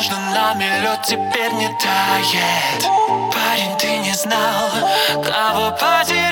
между нами лед теперь не тает. Парень, ты не знал, кого потерял